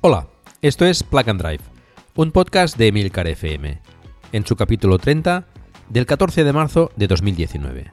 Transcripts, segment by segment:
Hola, esto es Plug and Drive, un podcast de Emilcar FM, en su capítulo 30 del 14 de marzo de 2019.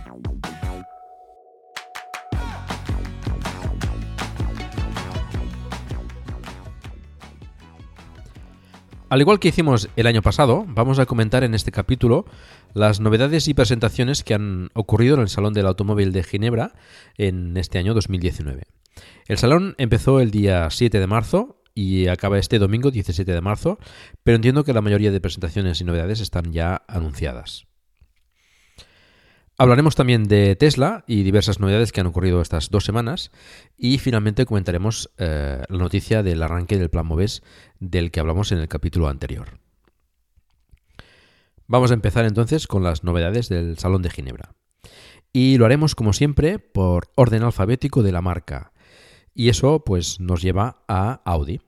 Al igual que hicimos el año pasado, vamos a comentar en este capítulo las novedades y presentaciones que han ocurrido en el Salón del Automóvil de Ginebra en este año 2019. El salón empezó el día 7 de marzo y acaba este domingo 17 de marzo, pero entiendo que la mayoría de presentaciones y novedades están ya anunciadas. Hablaremos también de Tesla y diversas novedades que han ocurrido estas dos semanas y finalmente comentaremos eh, la noticia del arranque del plan MOVES del que hablamos en el capítulo anterior. Vamos a empezar entonces con las novedades del Salón de Ginebra. Y lo haremos como siempre por orden alfabético de la marca. Y eso pues nos lleva a Audi.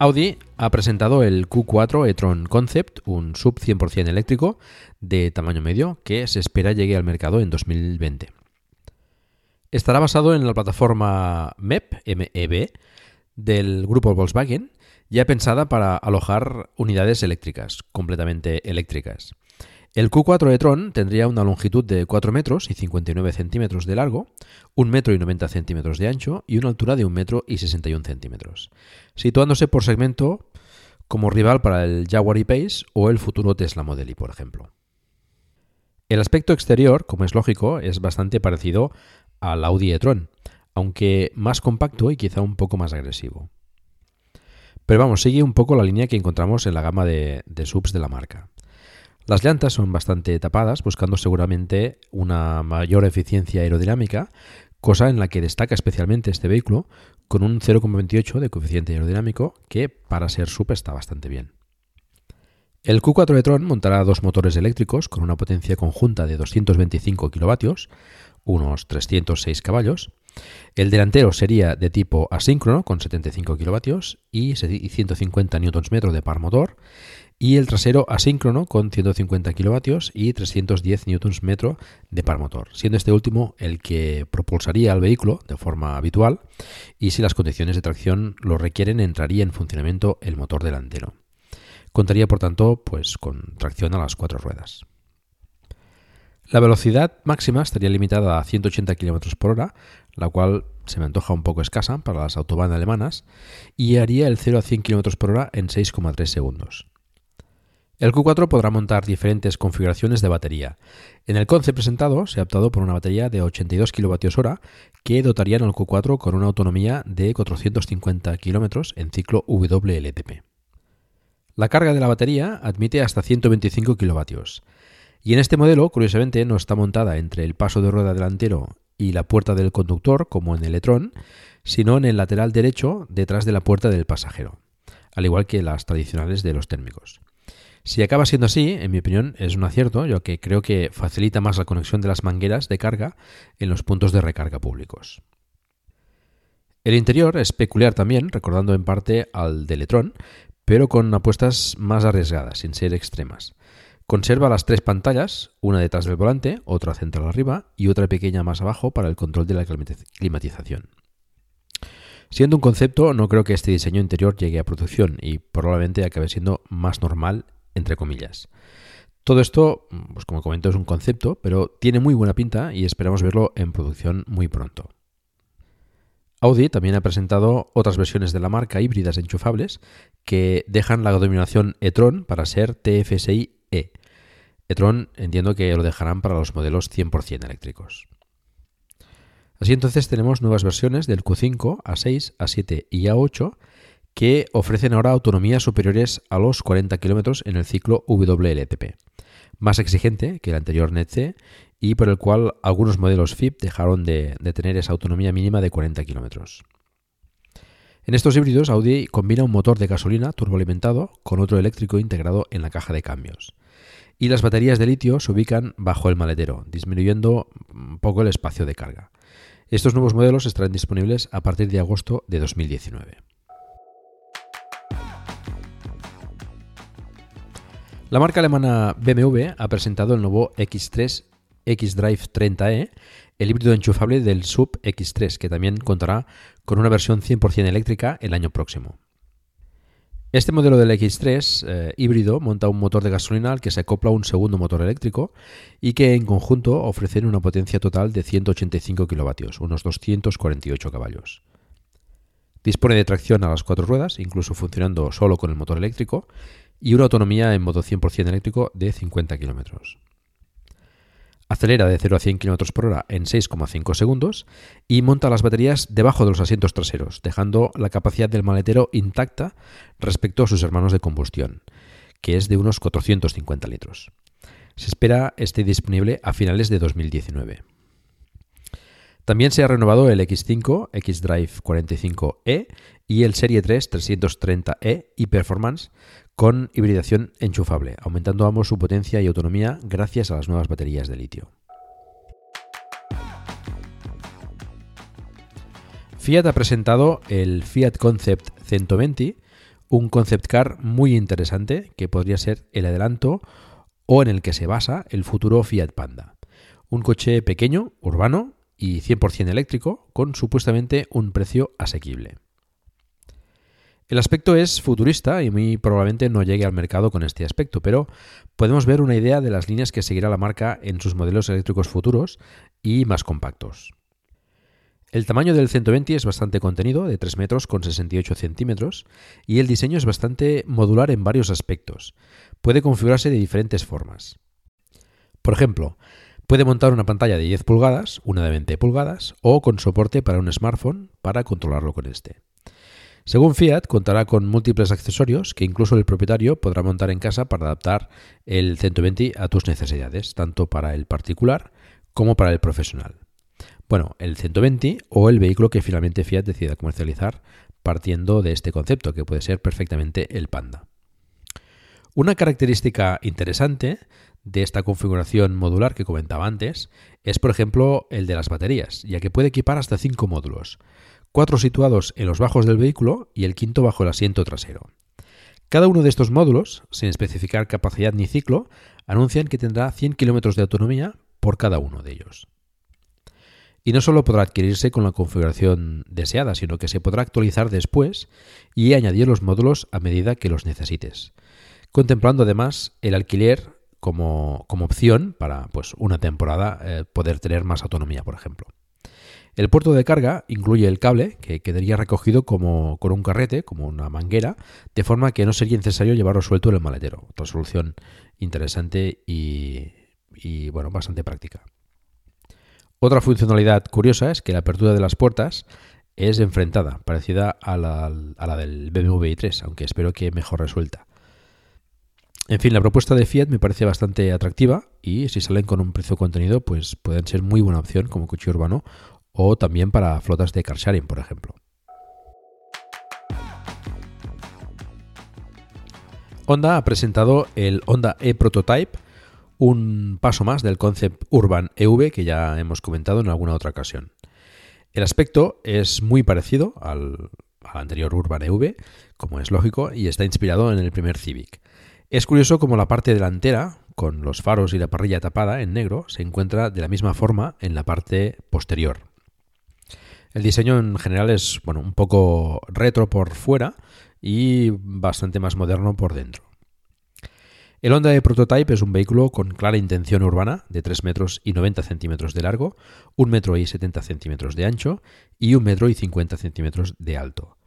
Audi ha presentado el Q4 e-tron Concept, un sub 100% eléctrico de tamaño medio que se espera llegue al mercado en 2020. Estará basado en la plataforma MEP, MEB, del grupo Volkswagen, ya pensada para alojar unidades eléctricas, completamente eléctricas. El Q4 e-tron tendría una longitud de 4 metros y 59 centímetros de largo, 1 metro y 90 centímetros de ancho y una altura de 1 metro y 61 centímetros, situándose por segmento como rival para el Jaguar E-Pace o el futuro Tesla Model Y, por ejemplo. El aspecto exterior, como es lógico, es bastante parecido al Audi e-tron, aunque más compacto y quizá un poco más agresivo. Pero vamos, sigue un poco la línea que encontramos en la gama de, de subs de la marca. Las llantas son bastante tapadas, buscando seguramente una mayor eficiencia aerodinámica, cosa en la que destaca especialmente este vehículo, con un 0,28 de coeficiente aerodinámico, que para ser SUP está bastante bien. El Q4 e-tron montará dos motores eléctricos con una potencia conjunta de 225 kilovatios, unos 306 caballos. El delantero sería de tipo asíncrono con 75 kilovatios y 150 Nm de par motor y el trasero asíncrono con 150 kilovatios y 310 Nm de par motor, siendo este último el que propulsaría al vehículo de forma habitual y si las condiciones de tracción lo requieren entraría en funcionamiento el motor delantero. Contaría por tanto pues con tracción a las cuatro ruedas. La velocidad máxima estaría limitada a 180 km por hora, la cual se me antoja un poco escasa para las autobahn alemanas, y haría el 0 a 100 km por hora en 6,3 segundos. El Q4 podrá montar diferentes configuraciones de batería. En el concept presentado se ha optado por una batería de 82 kWh que dotarían al Q4 con una autonomía de 450 km en ciclo WLTP. La carga de la batería admite hasta 125 kW. Y en este modelo, curiosamente, no está montada entre el paso de rueda delantero y la puerta del conductor, como en el e-tron, sino en el lateral derecho detrás de la puerta del pasajero, al igual que las tradicionales de los térmicos. Si acaba siendo así, en mi opinión, es un acierto, ya que creo que facilita más la conexión de las mangueras de carga en los puntos de recarga públicos. El interior es peculiar también, recordando en parte al de Electron, pero con apuestas más arriesgadas, sin ser extremas. Conserva las tres pantallas, una detrás del volante, otra central arriba y otra pequeña más abajo para el control de la climatización. Siendo un concepto, no creo que este diseño interior llegue a producción y probablemente acabe siendo más normal, entre comillas. Todo esto, pues como comento, es un concepto, pero tiene muy buena pinta y esperamos verlo en producción muy pronto. Audi también ha presentado otras versiones de la marca híbridas enchufables que dejan la denominación e-tron para ser TFSI-E. e-tron entiendo que lo dejarán para los modelos 100% eléctricos. Así entonces tenemos nuevas versiones del Q5, A6, A7 y A8 que ofrecen ahora autonomías superiores a los 40 km en el ciclo WLTP, más exigente que el anterior NET-C y por el cual algunos modelos FIP dejaron de, tener esa autonomía mínima de 40 km. En estos híbridos, Audi combina un motor de gasolina turboalimentado con otro eléctrico integrado en la caja de cambios. Y las baterías de litio se ubican bajo el maletero, disminuyendo un poco el espacio de carga. Estos nuevos modelos estarán disponibles a partir de agosto de 2019. La marca alemana BMW ha presentado el nuevo X3 X-Drive 30e, el híbrido enchufable del Sub X3, que también contará con una versión 100% eléctrica el año próximo. Este modelo del X3 eh, híbrido monta un motor de gasolina al que se acopla un segundo motor eléctrico y que en conjunto ofrecen una potencia total de 185 kilovatios, unos 248 caballos. Dispone de tracción a las cuatro ruedas, incluso funcionando solo con el motor eléctrico, y una autonomía en modo 100% eléctrico de 50 kilómetros. Acelera de 0 a 100 km por hora en 6,5 segundos y monta las baterías debajo de los asientos traseros, dejando la capacidad del maletero intacta respecto a sus hermanos de combustión, que es de unos 450 litros. Se espera esté disponible a finales de 2019. También se ha renovado el X5, X-Drive 45e y el Serie 3 330e y Performance con hibridación enchufable, aumentando ambos su potencia y autonomía gracias a las nuevas baterías de litio. Fiat ha presentado el Fiat Concept 120, un concept car muy interesante que podría ser el adelanto o en el que se basa el futuro Fiat Panda. Un coche pequeño, urbano y 100% eléctrico con supuestamente un precio asequible. El aspecto es futurista y muy probablemente no llegue al mercado con este aspecto, pero podemos ver una idea de las líneas que seguirá la marca en sus modelos eléctricos futuros y más compactos. El tamaño del 120 es bastante contenido, de 3 metros con 68 centímetros, y el diseño es bastante modular en varios aspectos. Puede configurarse de diferentes formas. Por ejemplo, puede montar una pantalla de 10 pulgadas, una de 20 pulgadas, o con soporte para un smartphone para controlarlo con este. Según Fiat, contará con múltiples accesorios que incluso el propietario podrá montar en casa para adaptar el 120 a tus necesidades, tanto para el particular como para el profesional. Bueno, el 120 o el vehículo que finalmente Fiat decida comercializar partiendo de este concepto, que puede ser perfectamente el Panda. Una característica interesante de esta configuración modular que comentaba antes es, por ejemplo, el de las baterías, ya que puede equipar hasta 5 módulos cuatro situados en los bajos del vehículo y el quinto bajo el asiento trasero. Cada uno de estos módulos, sin especificar capacidad ni ciclo, anuncian que tendrá 100 km de autonomía por cada uno de ellos. Y no solo podrá adquirirse con la configuración deseada, sino que se podrá actualizar después y añadir los módulos a medida que los necesites, contemplando además el alquiler como, opción para pues, una temporada eh, poder tener más autonomía, por ejemplo. El puerto de carga incluye el cable, que quedaría recogido como con un carrete, como una manguera, de forma que no sería necesario llevarlo suelto en el maletero. Otra solución interesante y, bueno, bastante práctica. Otra funcionalidad curiosa es que la apertura de las puertas es enfrentada, parecida a la, a la del BMW i3, aunque espero que mejor resuelta. En fin, la propuesta de Fiat me parece bastante atractiva y si salen con un precio contenido, pues pueden ser muy buena opción como coche urbano o también para flotas de car sharing, por ejemplo. Honda ha presentado el Honda e-Prototype, un paso más del concept Urban EV que ya hemos comentado en alguna otra ocasión. El aspecto es muy parecido al, al anterior Urban EV, como es lógico, y está inspirado en el primer Civic. Es curioso como la parte delantera, con los faros y la parrilla tapada en negro, se encuentra de la misma forma en la parte posterior. El diseño en general es bueno, un poco retro por fuera y bastante más moderno por dentro. El Honda de Prototype es un vehículo con clara intención urbana de 3 metros y 90 centímetros de largo, 1 metro y 70 centímetros de ancho y 1 metro y 50 centímetros de alto.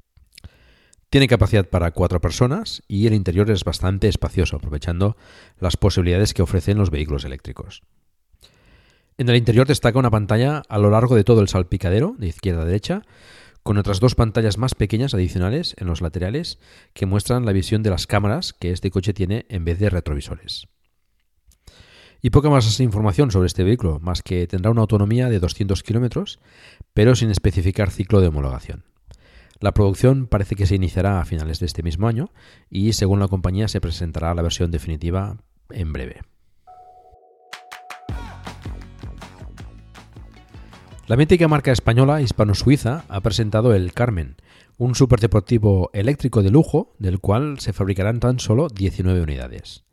Tiene capacidad para cuatro personas y el interior es bastante espacioso, aprovechando las posibilidades que ofrecen los vehículos eléctricos. En el interior destaca una pantalla a lo largo de todo el salpicadero, de izquierda a derecha, con otras dos pantallas más pequeñas adicionales en los laterales que muestran la visión de las cámaras que este coche tiene en vez de retrovisores. Y poca más información sobre este vehículo, más que tendrá una autonomía de 200 kilómetros, pero sin especificar ciclo de homologación. La producción parece que se iniciará a finales de este mismo año y según la compañía se presentará la versión definitiva en breve. La mítica marca española hispano-suiza ha presentado el Carmen, un superdeportivo eléctrico de lujo del cual se fabricarán tan solo 19 unidades.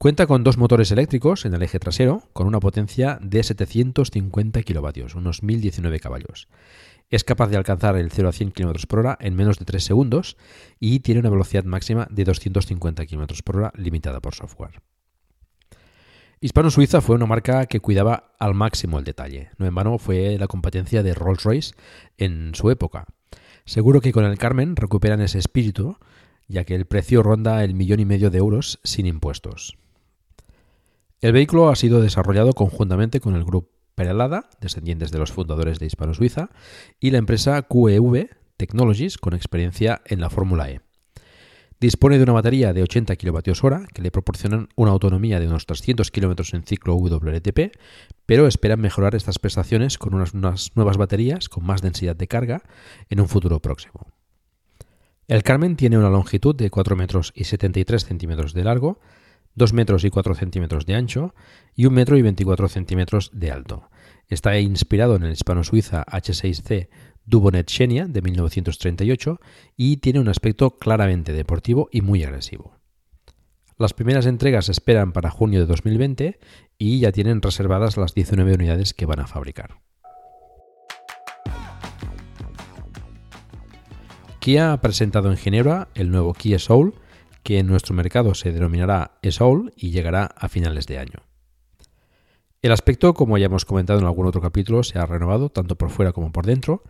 Cuenta con dos motores eléctricos en el eje trasero con una potencia de 750 kilovatios, unos 1019 caballos, es capaz de alcanzar el 0 a 100 km por hora en menos de 3 segundos y tiene una velocidad máxima de 250 km por hora limitada por software. Hispano-Suiza fue una marca que cuidaba al máximo el detalle. No en vano fue la competencia de Rolls-Royce en su época. Seguro que con el Carmen recuperan ese espíritu, ya que el precio ronda el millón y medio de euros sin impuestos. El vehículo ha sido desarrollado conjuntamente con el grupo Peralada, descendientes de los fundadores de Hispano Suiza, y la empresa QEV Technologies, con experiencia en la Fórmula E. Dispone de una batería de 80 kWh que le proporcionan una autonomía de unos 300 km en ciclo WLTP, pero esperan mejorar estas prestaciones con unas, unas, nuevas baterías con más densidad de carga en un futuro próximo. El Carmen tiene una longitud de 4 metros y 73 centímetros de largo, 2 metros y 4 centímetros de ancho y 1 metro y 24 centímetros de alto. Está inspirado en el hispano-suiza H6C Dubonet Xenia de 1938 y tiene un aspecto claramente deportivo y muy agresivo. Las primeras entregas se esperan para junio de 2020 y ya tienen reservadas las 19 unidades que van a fabricar. Kia ha presentado en Ginebra el nuevo Kia Soul, que en nuestro mercado se denominará e-Soul y llegará a finales de año. El aspecto, como ya hemos comentado en algún otro capítulo, se ha renovado tanto por fuera como por dentro,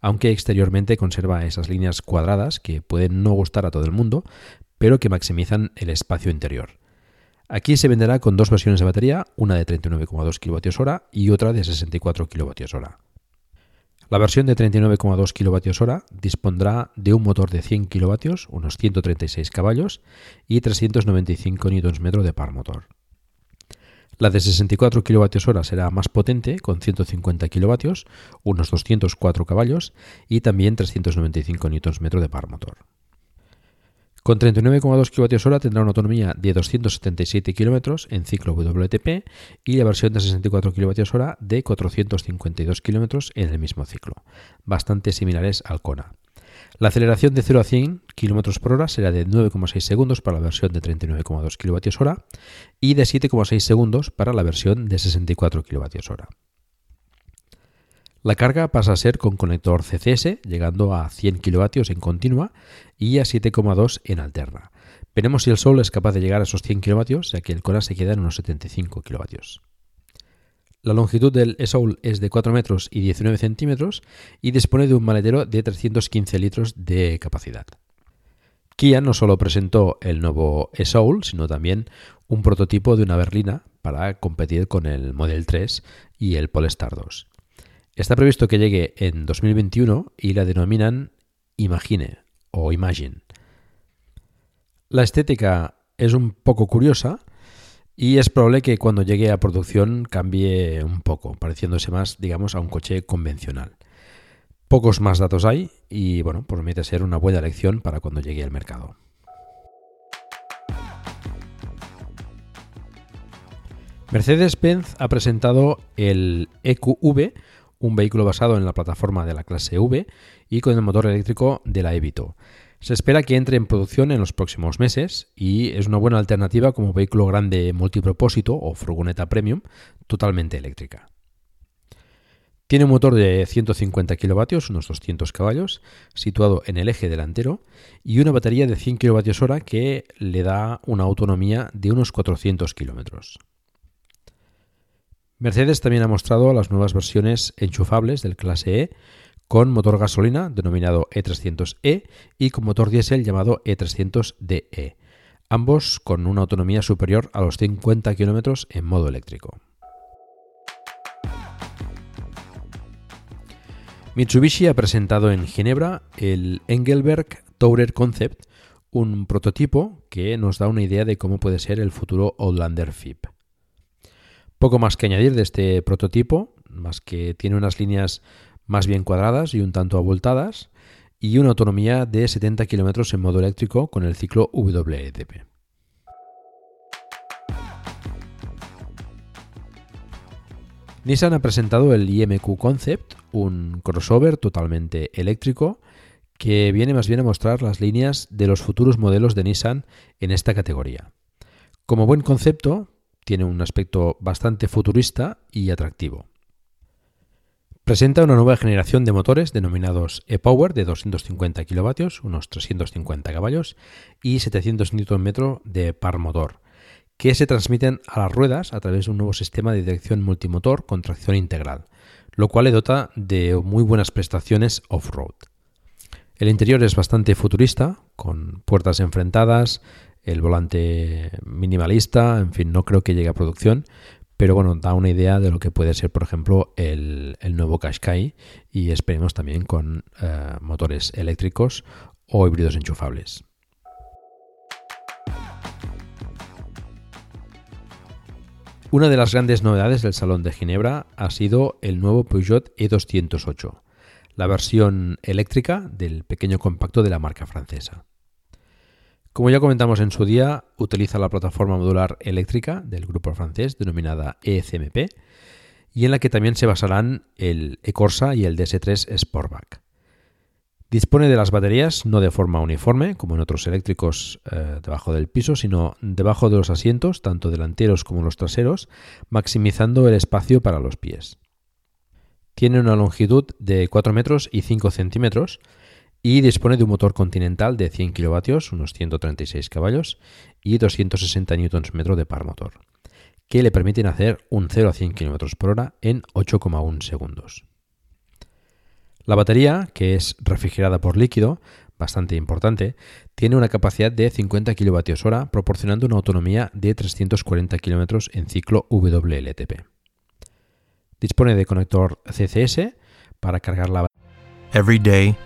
aunque exteriormente conserva esas líneas cuadradas que pueden no gustar a todo el mundo, pero que maximizan el espacio interior. Aquí se venderá con dos versiones de batería, una de 39,2 kWh y otra de 64 kWh. La versión de 39,2 kWh dispondrá de un motor de 100 kW, unos 136 caballos, y 395 Nm de par motor. La de 64 kWh será más potente, con 150 kW, unos 204 caballos, y también 395 Nm de par motor. Con 39,2 kWh tendrá una autonomía de 277 km en ciclo WTP y la versión de 64 kWh de 452 km en el mismo ciclo, bastante similares al Kona. La aceleración de 0 a 100 km por hora será de 9,6 segundos para la versión de 39,2 kWh y de 7,6 segundos para la versión de 64 kWh. La carga pasa a ser con conector CCS, llegando a 100 kW en continua y a 7,2 en alterna. Veremos si el Sol es capaz de llegar a esos 100 kW, ya que el Kona se queda en unos 75 kW. La longitud del e-Soul es de 4 metros y 19 centímetros y dispone de un maletero de 315 litros de capacidad. Kia no solo presentó el nuevo e-Soul, sino también un prototipo de una berlina para competir con el Model 3 y el Polestar 2. Está previsto que llegue en 2021 y la denominan Imagine o Imagine. La estética es un poco curiosa y es probable que cuando llegue a producción cambie un poco, pareciéndose más, digamos, a un coche convencional. Pocos más datos hay y bueno, promete ser una buena elección para cuando llegue al mercado. Mercedes-Benz ha presentado el EQV, un vehículo basado en la plataforma de la clase V y con el motor eléctrico de la Evito. Se espera que entre en producción en los próximos meses y es una buena alternativa como vehículo grande multipropósito o furgoneta premium totalmente eléctrica. Tiene un motor de 150 kilovatios, unos 200 caballos, situado en el eje delantero y una batería de 100 kWh que le da una autonomía de unos 400 kilómetros. Mercedes también ha mostrado las nuevas versiones enchufables del clase E con motor gasolina denominado E300E y con motor diésel llamado E300DE, ambos con una autonomía superior a los 50 km en modo eléctrico. Mitsubishi ha presentado en Ginebra el Engelberg Tourer Concept, un prototipo que nos da una idea de cómo puede ser el futuro Outlander FIP. Poco más que añadir de este prototipo, más que tiene unas líneas más bien cuadradas y un tanto abultadas, y una autonomía de 70 km en modo eléctrico con el ciclo WLTP. Nissan ha presentado el IMQ Concept, un crossover totalmente eléctrico que viene más bien a mostrar las líneas de los futuros modelos de Nissan en esta categoría. Como buen concepto, tiene un aspecto bastante futurista y atractivo. Presenta una nueva generación de motores denominados e-Power de 250 kW, unos 350 caballos y 700 Nm de par motor, que se transmiten a las ruedas a través de un nuevo sistema de dirección multimotor con tracción integral, lo cual le dota de muy buenas prestaciones off-road. El interior es bastante futurista, con puertas enfrentadas, el volante minimalista, en fin, no creo que llegue a producción, pero bueno, da una idea de lo que puede ser, por ejemplo, el, nuevo Qashqai y esperemos también con eh, motores eléctricos o híbridos enchufables. Una de las grandes novedades del Salón de Ginebra ha sido el nuevo Peugeot E208, la versión eléctrica del pequeño compacto de la marca francesa. Como ya comentamos en su día, utiliza la plataforma modular eléctrica del grupo francés denominada ECMP y en la que también se basarán el e-Corsa y el DS3 Sportback. Dispone de las baterías no de forma uniforme, como en otros eléctricos eh, debajo del piso, sino debajo de los asientos, tanto delanteros como los traseros, maximizando el espacio para los pies. Tiene una longitud de 4 metros y 5 centímetros y dispone de un motor continental de 100 kW, unos 136 caballos, y 260 Nm de par motor, que le permiten hacer un 0 a 100 km por hora en 8,1 segundos. La batería, que es refrigerada por líquido, bastante importante, tiene una capacidad de 50 kWh, proporcionando una autonomía de 340 km en ciclo WLTP. Dispone de conector CCS para cargar la batería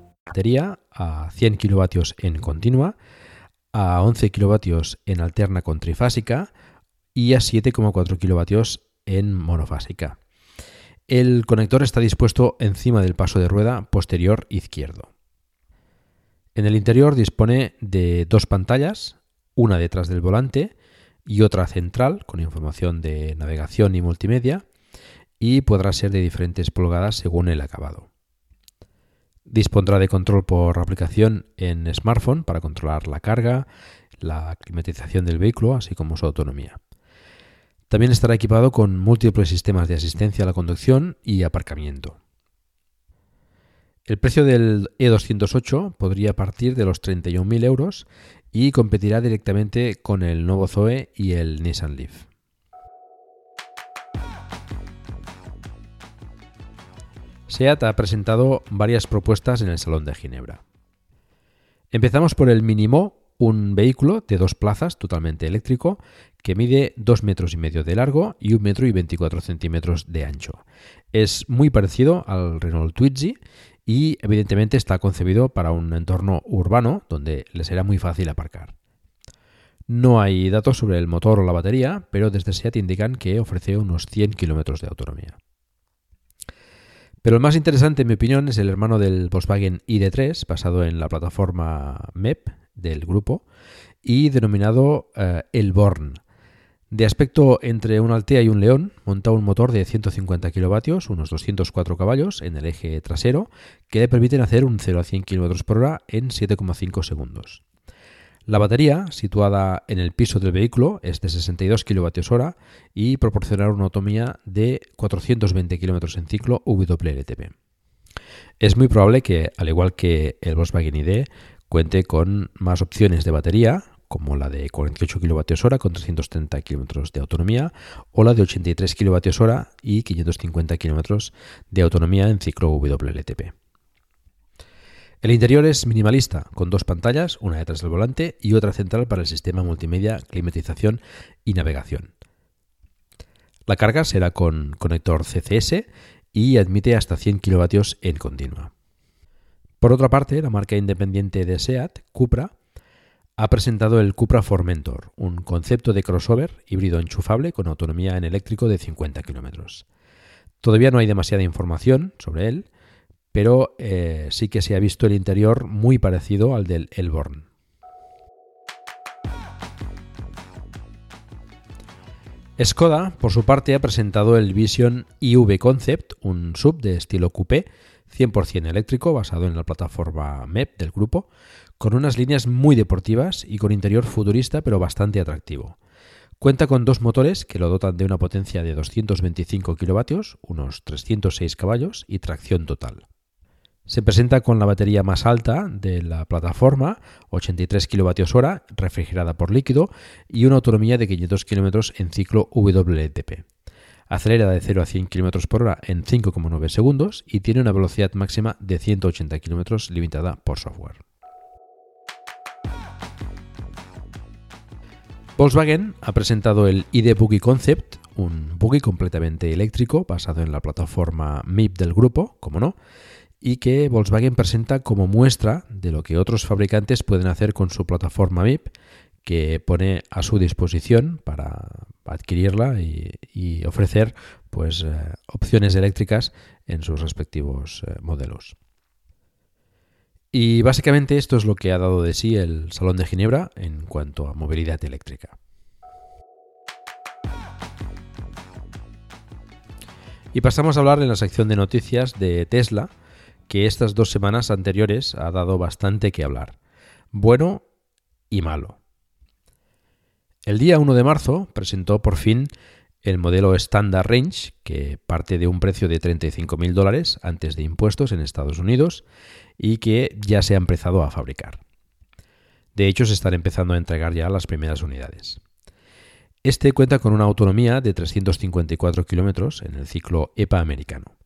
batería a 100 kilovatios en continua, a 11 kilovatios en alterna con trifásica y a 7,4 kilovatios en monofásica. El conector está dispuesto encima del paso de rueda posterior izquierdo. En el interior dispone de dos pantallas, una detrás del volante y otra central con información de navegación y multimedia y podrá ser de diferentes pulgadas según el acabado. Dispondrá de control por aplicación en smartphone para controlar la carga, la climatización del vehículo, así como su autonomía. También estará equipado con múltiples sistemas de asistencia a la conducción y aparcamiento. El precio del E208 podría partir de los 31.000 euros y competirá directamente con el nuevo Zoe y el Nissan Leaf. SEAT ha presentado varias propuestas en el Salón de Ginebra. Empezamos por el Minimo, un vehículo de dos plazas totalmente eléctrico que mide 2 metros y medio de largo y 1 metro y 24 centímetros de ancho. Es muy parecido al Renault Twizy y evidentemente está concebido para un entorno urbano donde le será muy fácil aparcar. No hay datos sobre el motor o la batería, pero desde SEAT indican que ofrece unos 100 kilómetros de autonomía. Pero el más interesante, en mi opinión, es el hermano del Volkswagen ID3, basado en la plataforma MEP del grupo y denominado eh, El Born. De aspecto entre un Altea y un León, monta un motor de 150 kilovatios, unos 204 caballos, en el eje trasero, que le permiten hacer un 0 a 100 km por hora en 7,5 segundos. La batería, situada en el piso del vehículo, es de 62 kWh y proporcionará una autonomía de 420 km en ciclo WLTP. Es muy probable que, al igual que el Volkswagen ID, cuente con más opciones de batería, como la de 48 kWh con 330 km de autonomía o la de 83 kWh y 550 km de autonomía en ciclo WLTP. El interior es minimalista, con dos pantallas, una detrás del volante y otra central para el sistema multimedia, climatización y navegación. La carga será con conector CCS y admite hasta 100 kW en continua. Por otra parte, la marca independiente de SEAT, Cupra, ha presentado el Cupra Formentor, un concepto de crossover híbrido enchufable con autonomía en eléctrico de 50 km. Todavía no hay demasiada información sobre él, pero eh, sí que se ha visto el interior muy parecido al del Elborn. Skoda, por su parte, ha presentado el Vision IV Concept, un sub de estilo coupé 100% eléctrico basado en la plataforma MEP del grupo, con unas líneas muy deportivas y con interior futurista pero bastante atractivo. Cuenta con dos motores que lo dotan de una potencia de 225 kilovatios, unos 306 caballos y tracción total. Se presenta con la batería más alta de la plataforma, 83 kWh, refrigerada por líquido y una autonomía de 500 km en ciclo WLTP. Acelera de 0 a 100 km por hora en 5,9 segundos y tiene una velocidad máxima de 180 km limitada por software. Volkswagen ha presentado el ID Buggy Concept, un buggy completamente eléctrico basado en la plataforma MIP del grupo, como no, y que Volkswagen presenta como muestra de lo que otros fabricantes pueden hacer con su plataforma MIP, que pone a su disposición para adquirirla y, ofrecer pues, eh, opciones eléctricas en sus respectivos eh, modelos. Y básicamente esto es lo que ha dado de sí el Salón de Ginebra en cuanto a movilidad eléctrica. Y pasamos a hablar en la sección de noticias de Tesla, que estas dos semanas anteriores ha dado bastante que hablar. Bueno y malo. El día 1 de marzo presentó por fin el modelo Standard Range, que parte de un precio de 35.000 dólares antes de impuestos en Estados Unidos y que ya se ha empezado a fabricar. De hecho, se están empezando a entregar ya las primeras unidades. Este cuenta con una autonomía de 354 kilómetros en el ciclo EPA americano.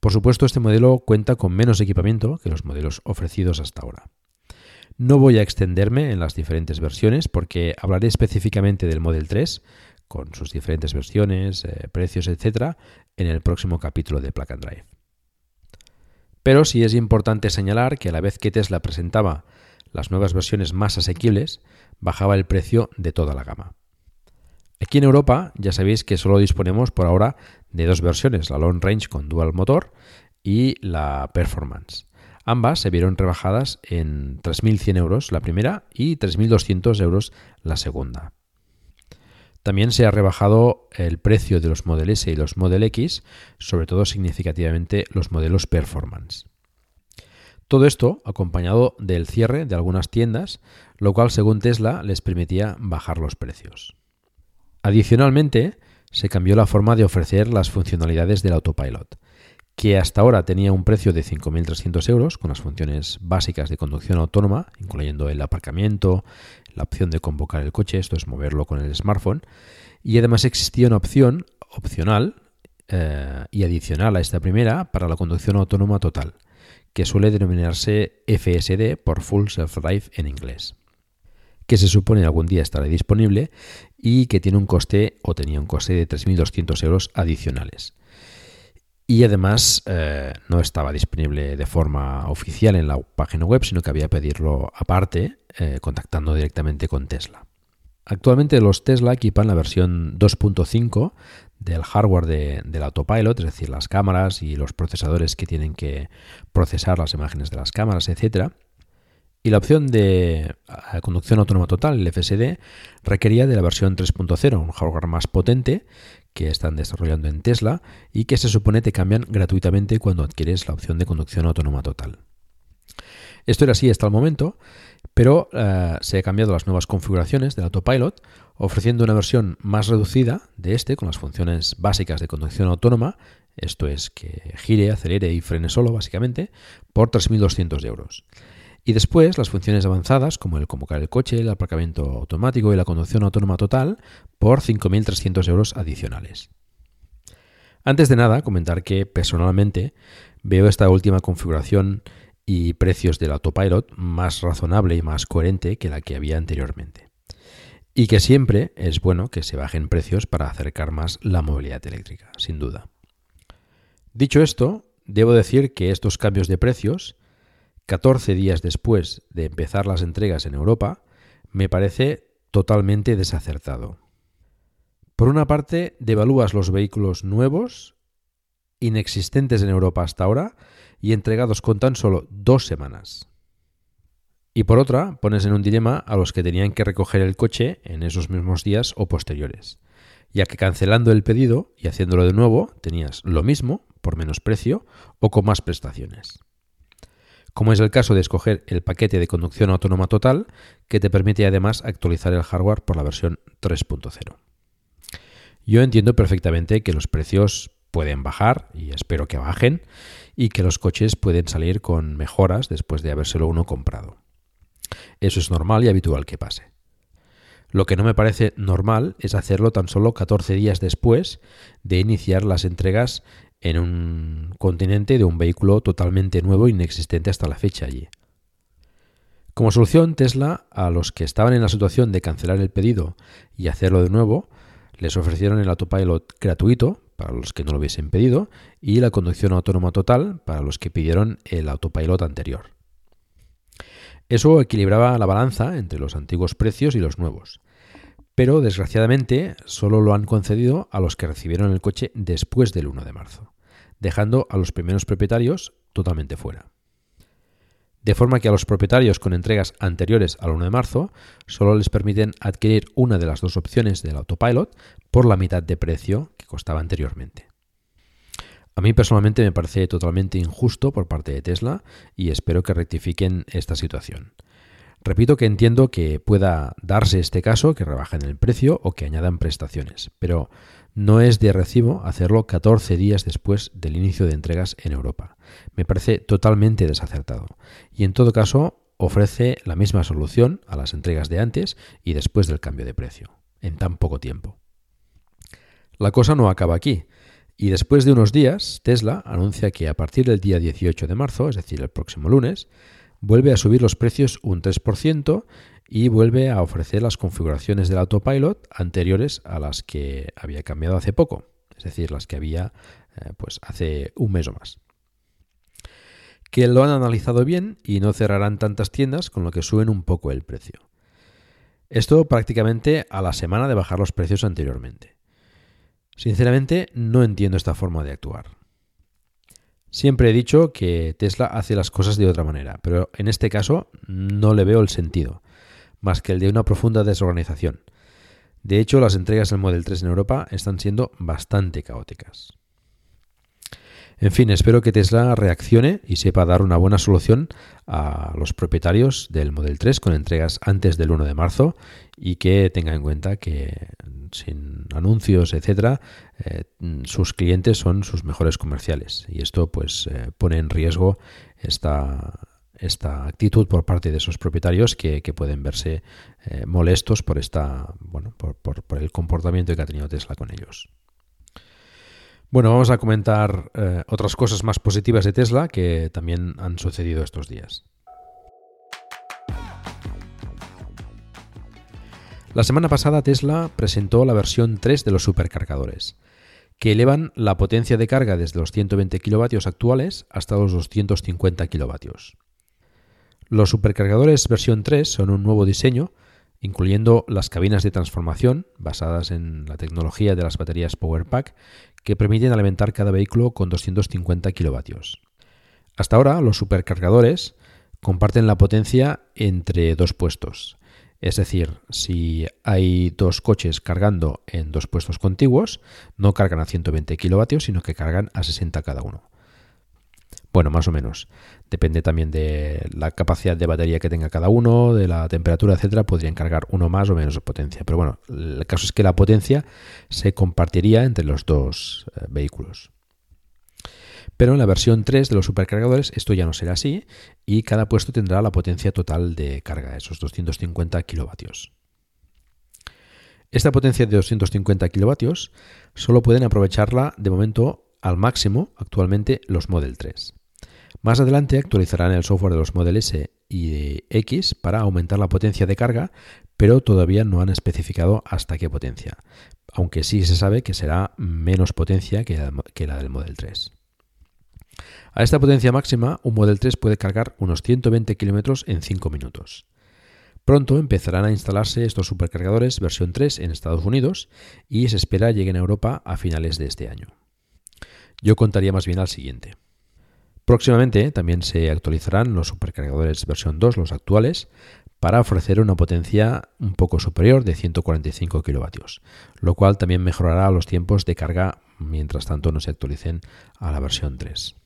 Por supuesto, este modelo cuenta con menos equipamiento que los modelos ofrecidos hasta ahora. No voy a extenderme en las diferentes versiones porque hablaré específicamente del Model 3, con sus diferentes versiones, eh, precios, etc., en el próximo capítulo de Plug and Drive. Pero sí es importante señalar que a la vez que Tesla presentaba las nuevas versiones más asequibles, bajaba el precio de toda la gama. Aquí en Europa ya sabéis que solo disponemos por ahora de dos versiones, la Long Range con dual motor y la Performance. Ambas se vieron rebajadas en 3.100 euros la primera y 3.200 euros la segunda. También se ha rebajado el precio de los Model S y los Model X, sobre todo significativamente los modelos Performance. Todo esto acompañado del cierre de algunas tiendas, lo cual según Tesla les permitía bajar los precios. Adicionalmente, se cambió la forma de ofrecer las funcionalidades del autopilot, que hasta ahora tenía un precio de 5.300 euros con las funciones básicas de conducción autónoma, incluyendo el aparcamiento, la opción de convocar el coche, esto es moverlo con el smartphone, y además existía una opción opcional eh, y adicional a esta primera para la conducción autónoma total, que suele denominarse FSD por Full Self Drive en inglés, que se supone algún día estará disponible y que tiene un coste o tenía un coste de 3.200 euros adicionales. Y además eh, no estaba disponible de forma oficial en la página web, sino que había que pedirlo aparte, eh, contactando directamente con Tesla. Actualmente los Tesla equipan la versión 2.5 del hardware del autopilot, es decir, las cámaras y los procesadores que tienen que procesar las imágenes de las cámaras, etc. Y la opción de conducción autónoma total, el FSD, requería de la versión 3.0, un hardware más potente que están desarrollando en Tesla y que se supone te cambian gratuitamente cuando adquieres la opción de conducción autónoma total. Esto era así hasta el momento, pero eh, se han cambiado las nuevas configuraciones del autopilot, ofreciendo una versión más reducida de este con las funciones básicas de conducción autónoma, esto es que gire, acelere y frene solo básicamente, por 3.200 euros. Y después las funciones avanzadas como el convocar el coche, el aparcamiento automático y la conducción autónoma total por 5.300 euros adicionales. Antes de nada, comentar que personalmente veo esta última configuración y precios del autopilot más razonable y más coherente que la que había anteriormente. Y que siempre es bueno que se bajen precios para acercar más la movilidad eléctrica, sin duda. Dicho esto, debo decir que estos cambios de precios 14 días después de empezar las entregas en Europa, me parece totalmente desacertado. Por una parte, devalúas los vehículos nuevos, inexistentes en Europa hasta ahora, y entregados con tan solo dos semanas. Y por otra, pones en un dilema a los que tenían que recoger el coche en esos mismos días o posteriores, ya que cancelando el pedido y haciéndolo de nuevo tenías lo mismo, por menos precio o con más prestaciones como es el caso de escoger el paquete de conducción autónoma total, que te permite además actualizar el hardware por la versión 3.0. Yo entiendo perfectamente que los precios pueden bajar, y espero que bajen, y que los coches pueden salir con mejoras después de habérselo uno comprado. Eso es normal y habitual que pase. Lo que no me parece normal es hacerlo tan solo 14 días después de iniciar las entregas en un continente de un vehículo totalmente nuevo e inexistente hasta la fecha allí. Como solución, Tesla, a los que estaban en la situación de cancelar el pedido y hacerlo de nuevo, les ofrecieron el autopilot gratuito para los que no lo hubiesen pedido y la conducción autónoma total para los que pidieron el autopilot anterior. Eso equilibraba la balanza entre los antiguos precios y los nuevos. Pero desgraciadamente solo lo han concedido a los que recibieron el coche después del 1 de marzo dejando a los primeros propietarios totalmente fuera. De forma que a los propietarios con entregas anteriores al 1 de marzo solo les permiten adquirir una de las dos opciones del autopilot por la mitad de precio que costaba anteriormente. A mí personalmente me parece totalmente injusto por parte de Tesla y espero que rectifiquen esta situación. Repito que entiendo que pueda darse este caso, que rebajen el precio o que añadan prestaciones, pero no es de recibo hacerlo 14 días después del inicio de entregas en Europa. Me parece totalmente desacertado. Y en todo caso, ofrece la misma solución a las entregas de antes y después del cambio de precio, en tan poco tiempo. La cosa no acaba aquí. Y después de unos días, Tesla anuncia que a partir del día 18 de marzo, es decir, el próximo lunes, vuelve a subir los precios un 3% y vuelve a ofrecer las configuraciones del autopilot anteriores a las que había cambiado hace poco, es decir, las que había eh, pues hace un mes o más. Que lo han analizado bien y no cerrarán tantas tiendas con lo que suben un poco el precio. Esto prácticamente a la semana de bajar los precios anteriormente. Sinceramente no entiendo esta forma de actuar. Siempre he dicho que Tesla hace las cosas de otra manera, pero en este caso no le veo el sentido, más que el de una profunda desorganización. De hecho, las entregas del Model 3 en Europa están siendo bastante caóticas. En fin, espero que Tesla reaccione y sepa dar una buena solución a los propietarios del Model 3 con entregas antes del 1 de marzo y que tenga en cuenta que sin anuncios, etcétera, eh, sus clientes son sus mejores comerciales y esto pues eh, pone en riesgo esta, esta actitud por parte de esos propietarios que, pueden verse eh, molestos por esta bueno por, por el comportamiento que ha tenido Tesla con ellos. Bueno, vamos a comentar eh, otras cosas más positivas de Tesla que también han sucedido estos días. La semana pasada Tesla presentó la versión 3 de los supercargadores, que elevan la potencia de carga desde los 120 kilovatios actuales hasta los 250 kilovatios. Los supercargadores versión 3 son un nuevo diseño, incluyendo las cabinas de transformación basadas en la tecnología de las baterías Powerpack que permiten alimentar cada vehículo con 250 kilovatios. Hasta ahora, los supercargadores comparten la potencia entre dos puestos. Es decir, si hay dos coches cargando en dos puestos contiguos, no cargan a 120 kilovatios, sino que cargan a 60 cada uno. Bueno, más o menos. Depende también de la capacidad de batería que tenga cada uno, de la temperatura, etcétera. Podrían cargar uno más o menos potencia. Pero bueno, el caso es que la potencia se compartiría entre los dos eh, vehículos. Pero en la versión 3 de los supercargadores esto ya no será así y cada puesto tendrá la potencia total de carga, esos 250 kilovatios. Esta potencia de 250 kilovatios solo pueden aprovecharla de momento al máximo actualmente los Model 3. Más adelante actualizarán el software de los Model S y X para aumentar la potencia de carga, pero todavía no han especificado hasta qué potencia, aunque sí se sabe que será menos potencia que la, del Model 3. A esta potencia máxima, un Model 3 puede cargar unos 120 km en 5 minutos. Pronto empezarán a instalarse estos supercargadores versión 3 en Estados Unidos y se espera lleguen a Europa a finales de este año. Yo contaría más bien al siguiente. Próximamente también se actualizarán los supercargadores versión 2, los actuales, para ofrecer una potencia un poco superior de 145 kilovatios, lo cual también mejorará los tiempos de carga mientras tanto no se actualicen a la versión 3.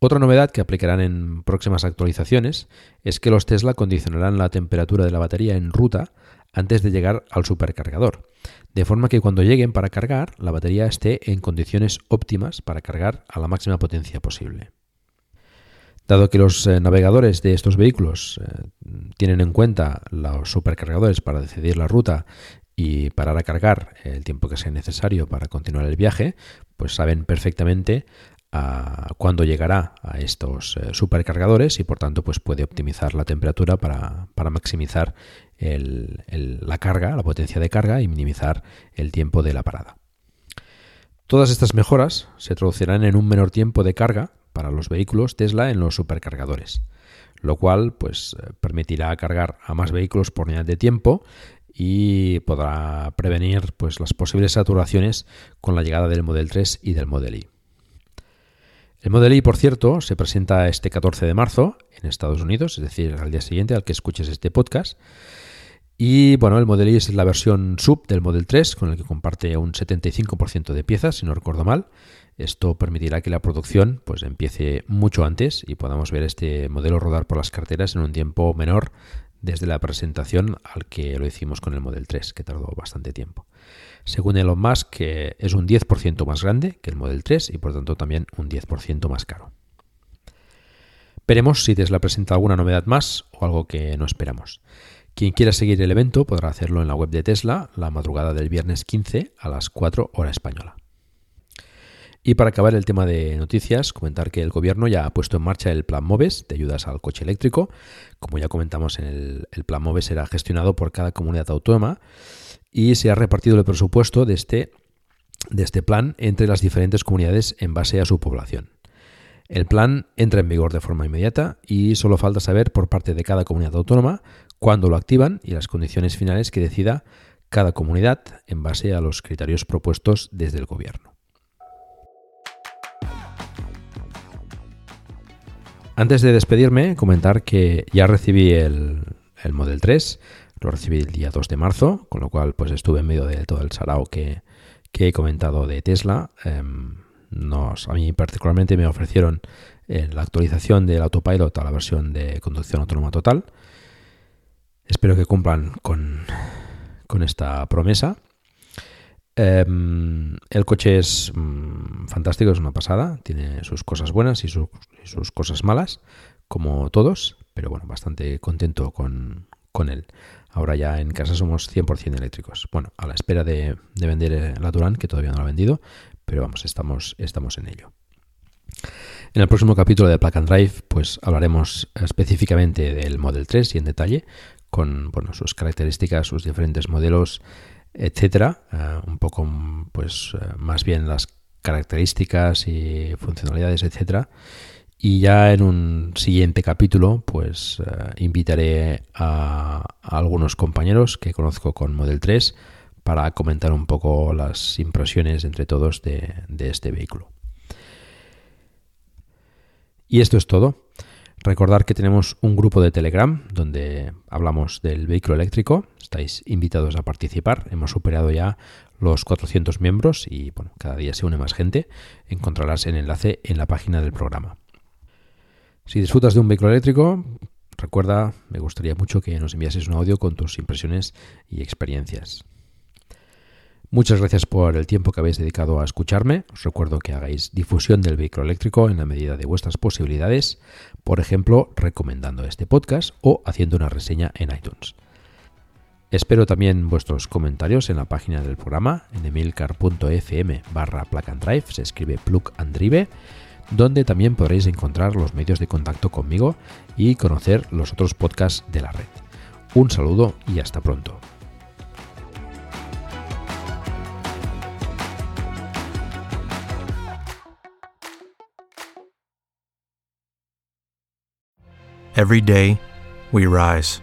Otra novedad que aplicarán en próximas actualizaciones es que los Tesla condicionarán la temperatura de la batería en ruta antes de llegar al supercargador, de forma que cuando lleguen para cargar, la batería esté en condiciones óptimas para cargar a la máxima potencia posible. Dado que los eh, navegadores de estos vehículos eh, tienen en cuenta los supercargadores para decidir la ruta y parar a cargar el tiempo que sea necesario para continuar el viaje, pues saben perfectamente a cuándo llegará a estos eh, supercargadores y por tanto pues puede optimizar la temperatura para, maximizar la carga, la potencia de carga y minimizar el tiempo de la parada. Todas estas mejoras se traducirán en un menor tiempo de carga para los vehículos Tesla en los supercargadores, lo cual pues eh, permitirá cargar a más vehículos por unidad de tiempo y podrá prevenir pues las posibles saturaciones con la llegada del Model 3 y del Model Y. El Model Y, por cierto, se presenta este 14 de marzo en Estados Unidos, es decir, al día siguiente al que escuches este podcast. Y bueno, el Model Y es la versión sub del Model 3, con el que comparte un 75% de piezas, si no recuerdo mal. Esto permitirá que la producción pues, empiece mucho antes y podamos ver este modelo rodar por las carteras en un tiempo menor desde la presentación al que lo hicimos con el Model 3, que tardó bastante tiempo. Según Elon Musk, es un 10% más grande que el Model 3 y por tanto también un 10% más caro. Veremos si Tesla presenta alguna novedad más o algo que no esperamos. Quien quiera seguir el evento podrá hacerlo en la web de Tesla la madrugada del viernes 15 a las 4 hora española. Y para acabar el tema de noticias, comentar que el gobierno ya ha puesto en marcha el Plan MOVES de ayudas al coche eléctrico. Como ya comentamos, en el, el Plan MOVES será gestionado por cada comunidad autónoma y se ha repartido el presupuesto de este, de este plan entre las diferentes comunidades en base a su población. El plan entra en vigor de forma inmediata y solo falta saber por parte de cada comunidad autónoma cuándo lo activan y las condiciones finales que decida cada comunidad en base a los criterios propuestos desde el gobierno. Antes de despedirme, comentar que ya recibí el, el Model 3, Lo recibí el día 2 de marzo, con lo cual pues estuve en medio de todo el sarao que, he comentado de Tesla. Em, nos, a mí particularmente me ofrecieron eh, la actualización del autopilot a la versión de conducción autónoma total. Espero que cumplan con, con esta promesa. Em, el coche es mm, fantástico, es una pasada, tiene sus cosas buenas y, sus cosas malas, como todos, pero bueno, bastante contento con, él. Ahora ya en casa somos 100% eléctricos. Bueno, a la espera de, vender la Duran, que todavía no lo ha vendido, pero vamos, estamos, estamos en ello. En el próximo capítulo de Plug and Drive, pues hablaremos específicamente del Model 3 y en detalle, con bueno, sus características, sus diferentes modelos, etcétera, eh, un poco pues eh, más bien las características y funcionalidades, etcétera. Y ya en un siguiente capítulo, pues eh, invitaré a, algunos compañeros que conozco con Model 3 para comentar un poco las impresiones entre todos de, de este vehículo. Y esto es todo. Recordar que tenemos un grupo de Telegram donde hablamos del vehículo eléctrico. Estáis invitados a participar. Hemos superado ya los 400 miembros y bueno, cada día se une más gente. Encontrarás el enlace en la página del programa. Si disfrutas de un vehículo eléctrico, recuerda, me gustaría mucho que nos enviases un audio con tus impresiones y experiencias. Muchas gracias por el tiempo que habéis dedicado a escucharme. Os recuerdo que hagáis difusión del vehículo eléctrico en la medida de vuestras posibilidades, por ejemplo, recomendando este podcast o haciendo una reseña en iTunes. Espero también vuestros comentarios en la página del programa, en emilcar.fm barra plug and drive, se escribe plug and drive, donde también podréis encontrar los medios de contacto conmigo y conocer los otros podcasts de la red. Un saludo y hasta pronto. Every day, we rise,